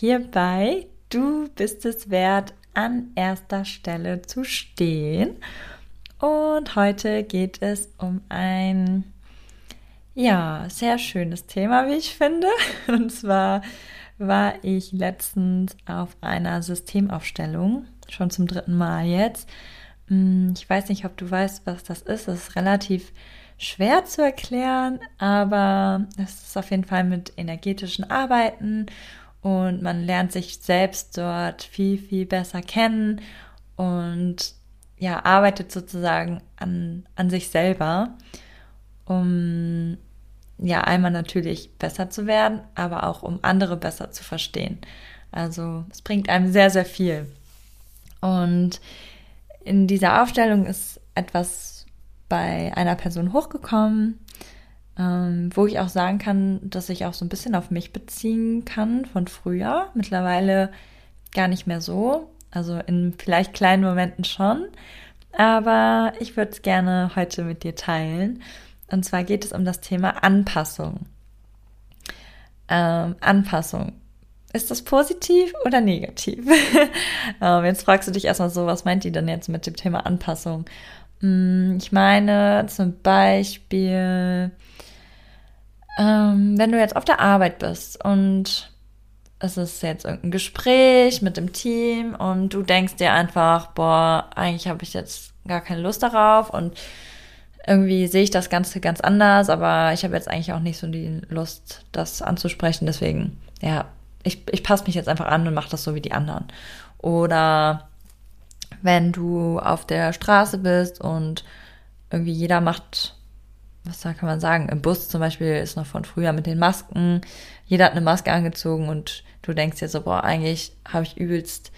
hierbei, du bist es wert, an erster Stelle zu stehen. Und heute geht es um ein, ja, sehr schönes Thema, wie ich finde. Und zwar war ich letztens auf einer Systemaufstellung, schon zum dritten Mal jetzt. Hm, ich weiß nicht, ob du weißt, was das ist. Es ist relativ schwer zu erklären, aber es ist auf jeden Fall mit energetischen Arbeiten und man lernt sich selbst dort viel, viel besser kennen und ja, arbeitet sozusagen an, an sich selber, um ja einmal natürlich besser zu werden, aber auch um andere besser zu verstehen. Also es bringt einem sehr, sehr viel. Und in dieser Aufstellung ist etwas bei einer Person hochgekommen, ähm, wo ich auch sagen kann, dass ich auch so ein bisschen auf mich beziehen kann von früher. Mittlerweile gar nicht mehr so. Also in vielleicht kleinen Momenten schon. Aber ich würde es gerne heute mit dir teilen. Und zwar geht es um das Thema Anpassung. Ähm, Anpassung. Ist das positiv oder negativ? ähm, jetzt fragst du dich erstmal so, was meint die denn jetzt mit dem Thema Anpassung? Hm, ich meine zum Beispiel, ähm, wenn du jetzt auf der Arbeit bist und es ist jetzt irgendein Gespräch mit dem Team und du denkst dir einfach, boah, eigentlich habe ich jetzt gar keine Lust darauf und irgendwie sehe ich das Ganze ganz anders, aber ich habe jetzt eigentlich auch nicht so die Lust, das anzusprechen. Deswegen, ja, ich, ich passe mich jetzt einfach an und mache das so wie die anderen. Oder wenn du auf der Straße bist und irgendwie jeder macht was da kann man sagen, im Bus zum Beispiel ist noch von früher mit den Masken, jeder hat eine Maske angezogen und du denkst dir so, boah, eigentlich habe ich übelst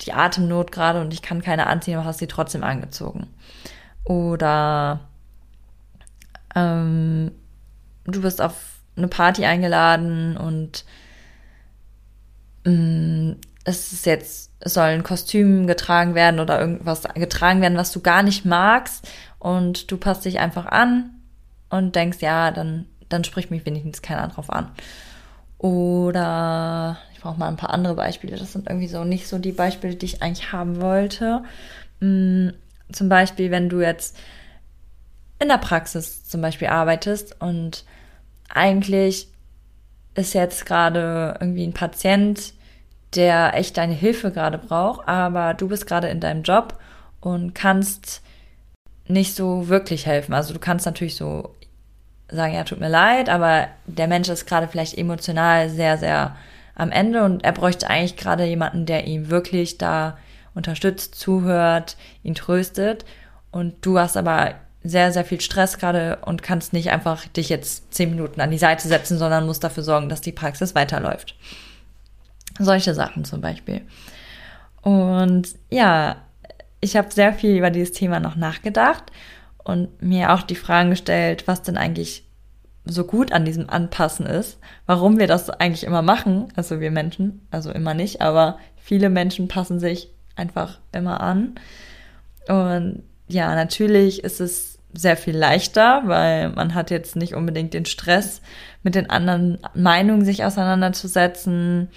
die Atemnot gerade und ich kann keine anziehen, aber hast sie trotzdem angezogen. Oder ähm, du bist auf eine Party eingeladen und ähm, es ist jetzt, es soll ein getragen werden oder irgendwas getragen werden, was du gar nicht magst und du passt dich einfach an und denkst, ja, dann, dann spricht mich wenigstens keiner drauf an. Oder ich brauche mal ein paar andere Beispiele. Das sind irgendwie so nicht so die Beispiele, die ich eigentlich haben wollte. Hm, zum Beispiel, wenn du jetzt in der Praxis zum Beispiel arbeitest und eigentlich ist jetzt gerade irgendwie ein Patient, der echt deine Hilfe gerade braucht, aber du bist gerade in deinem Job und kannst nicht so wirklich helfen. Also du kannst natürlich so sagen, ja, tut mir leid, aber der Mensch ist gerade vielleicht emotional sehr, sehr am Ende und er bräuchte eigentlich gerade jemanden, der ihm wirklich da unterstützt, zuhört, ihn tröstet. Und du hast aber sehr, sehr viel Stress gerade und kannst nicht einfach dich jetzt zehn Minuten an die Seite setzen, sondern musst dafür sorgen, dass die Praxis weiterläuft. Solche Sachen zum Beispiel. Und ja, ich habe sehr viel über dieses Thema noch nachgedacht und mir auch die Fragen gestellt, was denn eigentlich so gut an diesem Anpassen ist, warum wir das eigentlich immer machen, also wir Menschen, also immer nicht, aber viele Menschen passen sich einfach immer an. Und ja, natürlich ist es sehr viel leichter, weil man hat jetzt nicht unbedingt den Stress, mit den anderen Meinungen sich auseinanderzusetzen.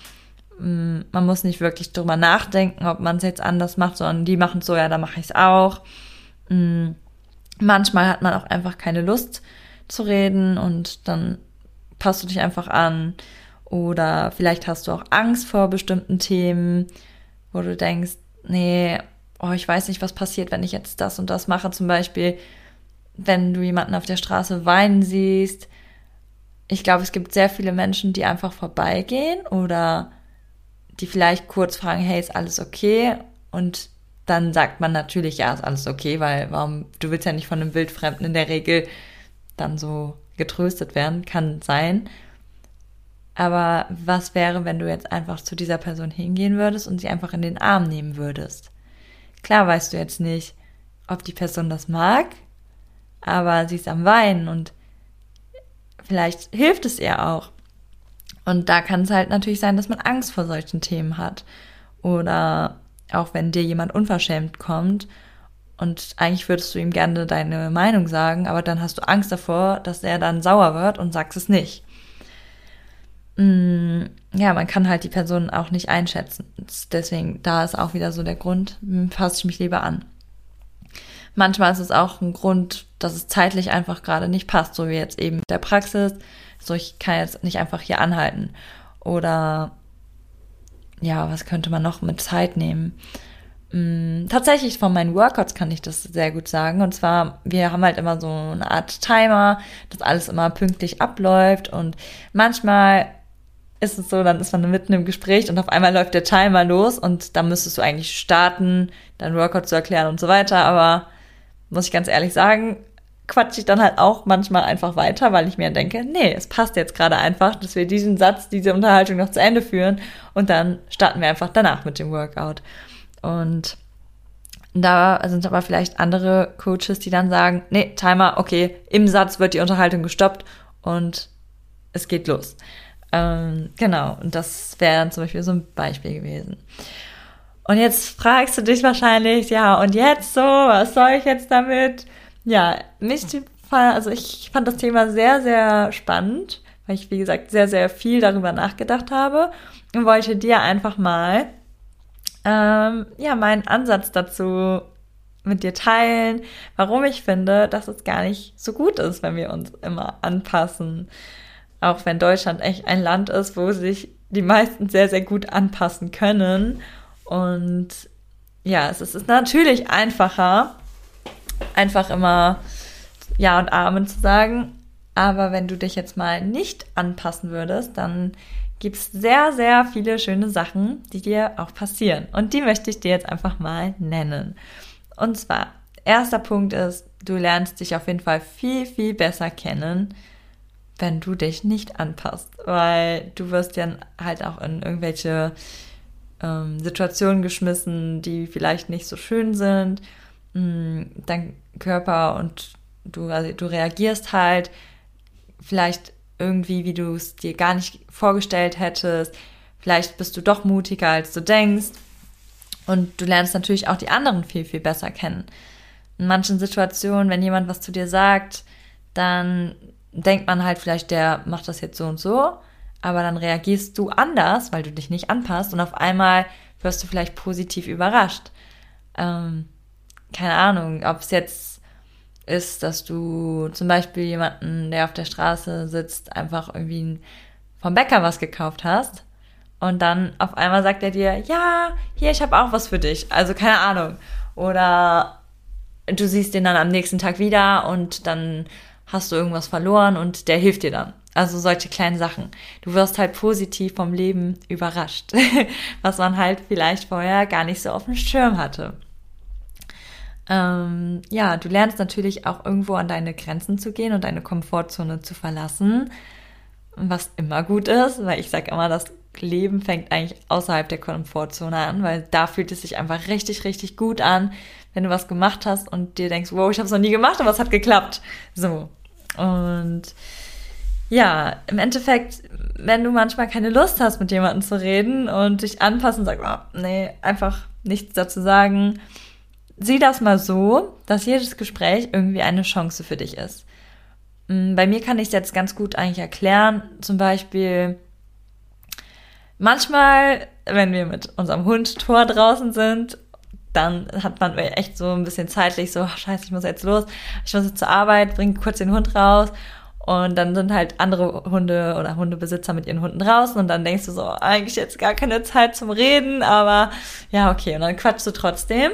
Mm, man muss nicht wirklich drüber nachdenken, ob man es jetzt anders macht, sondern die machen es so, ja, dann mache ich es auch. Mm, manchmal hat man auch einfach keine Lust zu reden und dann passt du dich einfach an. Oder vielleicht hast du auch Angst vor bestimmten Themen, wo du denkst, nee, oh, ich weiß nicht, was passiert, wenn ich jetzt das und das mache. Zum Beispiel, wenn du jemanden auf der Straße weinen siehst. Ich glaube, es gibt sehr viele Menschen, die einfach vorbeigehen oder die vielleicht kurz fragen, hey, ist alles okay? Und dann sagt man natürlich, ja, ist alles okay, weil warum, du willst ja nicht von einem Wildfremden in der Regel dann so getröstet werden, kann sein. Aber was wäre, wenn du jetzt einfach zu dieser Person hingehen würdest und sie einfach in den Arm nehmen würdest? Klar weißt du jetzt nicht, ob die Person das mag, aber sie ist am Weinen und vielleicht hilft es ihr auch. Und da kann es halt natürlich sein, dass man Angst vor solchen Themen hat. Oder auch wenn dir jemand unverschämt kommt und eigentlich würdest du ihm gerne deine Meinung sagen, aber dann hast du Angst davor, dass er dann sauer wird und sagst es nicht. Mm, ja, man kann halt die Person auch nicht einschätzen. Deswegen, da ist auch wieder so der Grund, hm, fasse ich mich lieber an. Manchmal ist es auch ein Grund, dass es zeitlich einfach gerade nicht passt, so wie jetzt eben der Praxis. So, ich kann jetzt nicht einfach hier anhalten. Oder ja, was könnte man noch mit Zeit nehmen? Hm, tatsächlich von meinen Workouts kann ich das sehr gut sagen. Und zwar, wir haben halt immer so eine Art Timer, dass alles immer pünktlich abläuft. Und manchmal ist es so, dann ist man mitten im Gespräch und auf einmal läuft der Timer los und dann müsstest du eigentlich starten, dein Workout zu erklären und so weiter. Aber muss ich ganz ehrlich sagen, quatsche ich dann halt auch manchmal einfach weiter, weil ich mir denke, nee, es passt jetzt gerade einfach, dass wir diesen Satz, diese Unterhaltung noch zu Ende führen und dann starten wir einfach danach mit dem Workout. Und da sind aber vielleicht andere Coaches, die dann sagen, nee, Timer, okay, im Satz wird die Unterhaltung gestoppt und es geht los. Ähm, genau, und das wäre dann zum Beispiel so ein Beispiel gewesen. Und jetzt fragst du dich wahrscheinlich, ja, und jetzt so, was soll ich jetzt damit? Ja, mich, also ich fand das Thema sehr, sehr spannend, weil ich, wie gesagt, sehr, sehr viel darüber nachgedacht habe und wollte dir einfach mal, ähm, ja, meinen Ansatz dazu mit dir teilen, warum ich finde, dass es gar nicht so gut ist, wenn wir uns immer anpassen. Auch wenn Deutschland echt ein Land ist, wo sich die meisten sehr, sehr gut anpassen können. Und ja, es ist natürlich einfacher, einfach immer Ja und Amen zu sagen. Aber wenn du dich jetzt mal nicht anpassen würdest, dann gibt es sehr, sehr viele schöne Sachen, die dir auch passieren. Und die möchte ich dir jetzt einfach mal nennen. Und zwar, erster Punkt ist, du lernst dich auf jeden Fall viel, viel besser kennen, wenn du dich nicht anpasst, weil du wirst ja halt auch in irgendwelche ähm, Situationen geschmissen, die vielleicht nicht so schön sind. Mm, dein Körper und du, also du reagierst halt vielleicht irgendwie, wie du es dir gar nicht vorgestellt hättest. Vielleicht bist du doch mutiger, als du denkst. Und du lernst natürlich auch die anderen viel, viel besser kennen. In manchen Situationen, wenn jemand was zu dir sagt, dann denkt man halt vielleicht, der macht das jetzt so und so, aber dann reagierst du anders, weil du dich nicht anpasst und auf einmal wirst du vielleicht positiv überrascht. Ähm, keine Ahnung, ob es jetzt ist, dass du zum Beispiel jemanden, der auf der Straße sitzt, einfach irgendwie vom Bäcker was gekauft hast und dann auf einmal sagt er dir, ja, hier, ich habe auch was für dich. Also keine Ahnung. Oder du siehst den dann am nächsten Tag wieder und dann hast du irgendwas verloren und der hilft dir dann. Also solche kleinen Sachen. Du wirst halt positiv vom Leben überrascht, was man halt vielleicht vorher gar nicht so auf dem Schirm hatte. Ähm, ja, du lernst natürlich auch irgendwo an deine Grenzen zu gehen und deine Komfortzone zu verlassen, was immer gut ist, weil ich sage immer, das Leben fängt eigentlich außerhalb der Komfortzone an, weil da fühlt es sich einfach richtig, richtig gut an, wenn du was gemacht hast und dir denkst, wow, ich habe es noch nie gemacht, aber es hat geklappt. So. Und ja, im Endeffekt, wenn du manchmal keine Lust hast, mit jemandem zu reden und dich anpassen und sagst, oh, nee, einfach nichts dazu sagen, sieh das mal so, dass jedes Gespräch irgendwie eine Chance für dich ist. Mm, bei mir kann ich es jetzt ganz gut eigentlich erklären. Zum Beispiel, manchmal, wenn wir mit unserem Hund Tor draußen sind dann hat man echt so ein bisschen zeitlich so, ach, scheiße, ich muss jetzt los, ich muss jetzt zur Arbeit, bringe kurz den Hund raus Und dann sind halt andere Hunde oder Hundebesitzer mit ihren Hunden draußen und dann denkst du so, eigentlich jetzt gar keine Zeit zum Reden, aber ja, okay. Und dann quatschst du trotzdem.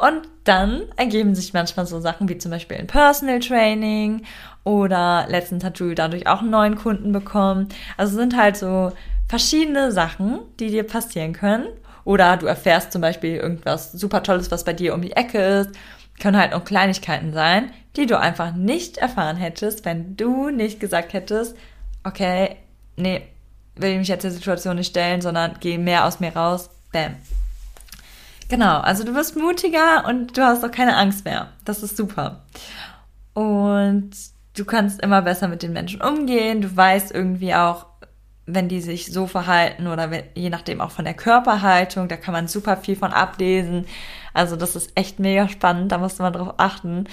Und dann ergeben sich manchmal so Sachen wie zum Beispiel ein Personal Training oder letztens hat Julie dadurch auch einen neuen Kunden bekommen. Also sind halt so verschiedene Sachen, die dir passieren können. Oder du erfährst zum Beispiel irgendwas super Tolles, was bei dir um die Ecke ist. Können halt auch Kleinigkeiten sein, die du einfach nicht erfahren hättest, wenn du nicht gesagt hättest, okay, nee, will ich mich jetzt der Situation nicht stellen, sondern geh mehr aus mir raus. Bam. Genau, also du wirst mutiger und du hast auch keine Angst mehr. Das ist super. Und du kannst immer besser mit den Menschen umgehen. Du weißt irgendwie auch, wenn die sich so verhalten oder je nachdem auch von der Körperhaltung, da kann man super viel von ablesen. Also das ist echt mega spannend, da musst du mal drauf achten,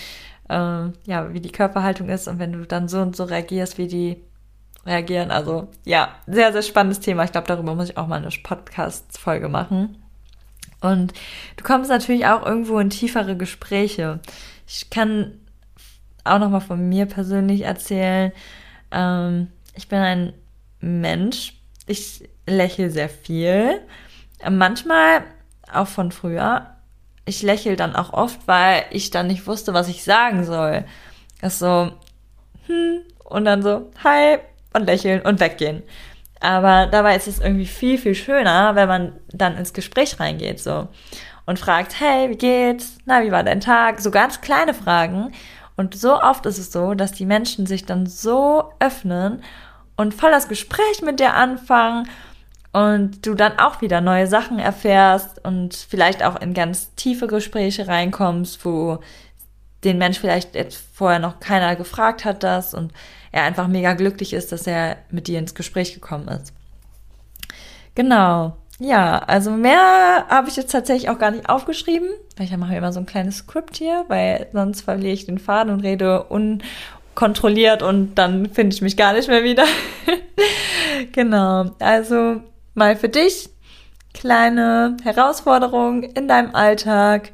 ähm, ja, wie die Körperhaltung ist und wenn du dann so und so reagierst, wie die reagieren. Also ja, sehr, sehr spannendes Thema. Ich glaube, darüber muss ich auch mal eine Podcast-Folge machen. Und du kommst natürlich auch irgendwo in tiefere Gespräche. Ich kann auch nochmal von mir persönlich erzählen. Ähm, ich bin ein Mensch. Ich lächle sehr viel. Manchmal auch von früher. Ich lächle dann auch oft, weil ich dann nicht wusste, was ich sagen soll. Das so, hm, und dann so, hi, und lächeln und weggehen. Aber dabei ist es irgendwie viel, viel schöner, wenn man dann ins Gespräch reingeht, so. Und fragt, hey, wie geht's? Na, wie war dein Tag? So ganz kleine Fragen. Und so oft ist es so, dass die Menschen sich dann so öffnen und voll das Gespräch mit dir anfangen und du dann auch wieder neue Sachen erfährst und vielleicht auch in ganz tiefe Gespräche reinkommst, wo den Mensch vielleicht jetzt vorher noch keiner gefragt hat das und er einfach mega glücklich ist, dass er mit dir ins Gespräch gekommen ist. Genau. Ja, also mehr habe ich jetzt tatsächlich auch gar nicht aufgeschrieben, weil ich mache immer so ein kleines Skript hier, weil sonst verliere ich den Faden und rede un kontrolliert und dann finde ich mich gar nicht mehr wieder. genau. Also mal für dich kleine Herausforderung in deinem Alltag.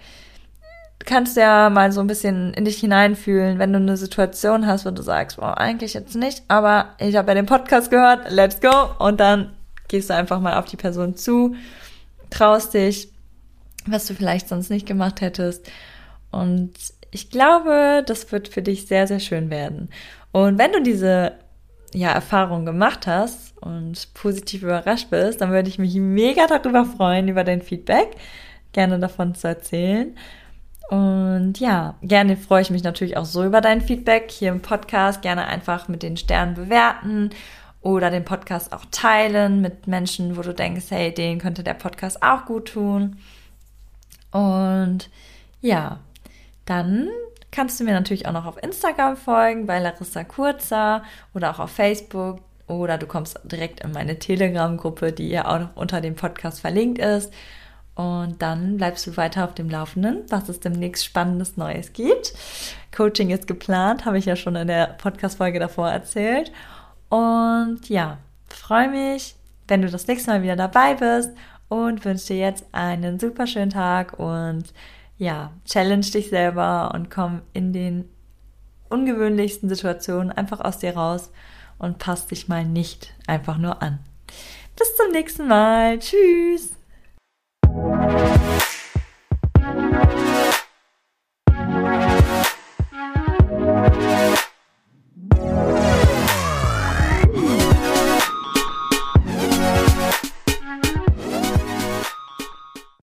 Kannst ja mal so ein bisschen in dich hineinfühlen, wenn du eine Situation hast, wo du sagst, boah, eigentlich jetzt nicht, aber ich habe ja den Podcast gehört, let's go. Und dann gehst du einfach mal auf die Person zu, traust dich, was du vielleicht sonst nicht gemacht hättest. Und ich glaube, das wird für dich sehr, sehr schön werden. Und wenn du diese ja, Erfahrung gemacht hast und positiv überrascht bist, dann würde ich mich mega darüber freuen, über dein Feedback, gerne davon zu erzählen. Und ja, gerne freue ich mich natürlich auch so über dein Feedback hier im Podcast. Gerne einfach mit den Sternen bewerten oder den Podcast auch teilen mit Menschen, wo du denkst, hey, denen könnte der Podcast auch gut tun. Und ja, dann kannst du mir natürlich auch noch auf Instagram folgen bei Larissa Kurzer oder auch auf Facebook oder du kommst direkt in meine Telegram-Gruppe, die ja auch noch unter dem Podcast verlinkt ist. Und dann bleibst du weiter auf dem Laufenden, was es demnächst Spannendes Neues gibt. Coaching ist geplant, habe ich ja schon in der Podcast-Folge davor erzählt. Und ja, freue mich, wenn du das nächste Mal wieder dabei bist und wünsche dir jetzt einen super schönen Tag und ja, challenge dich selber und komm in den ungewöhnlichsten Situationen einfach aus dir raus und passt dich mal nicht einfach nur an. Bis zum nächsten Mal. Tschüss.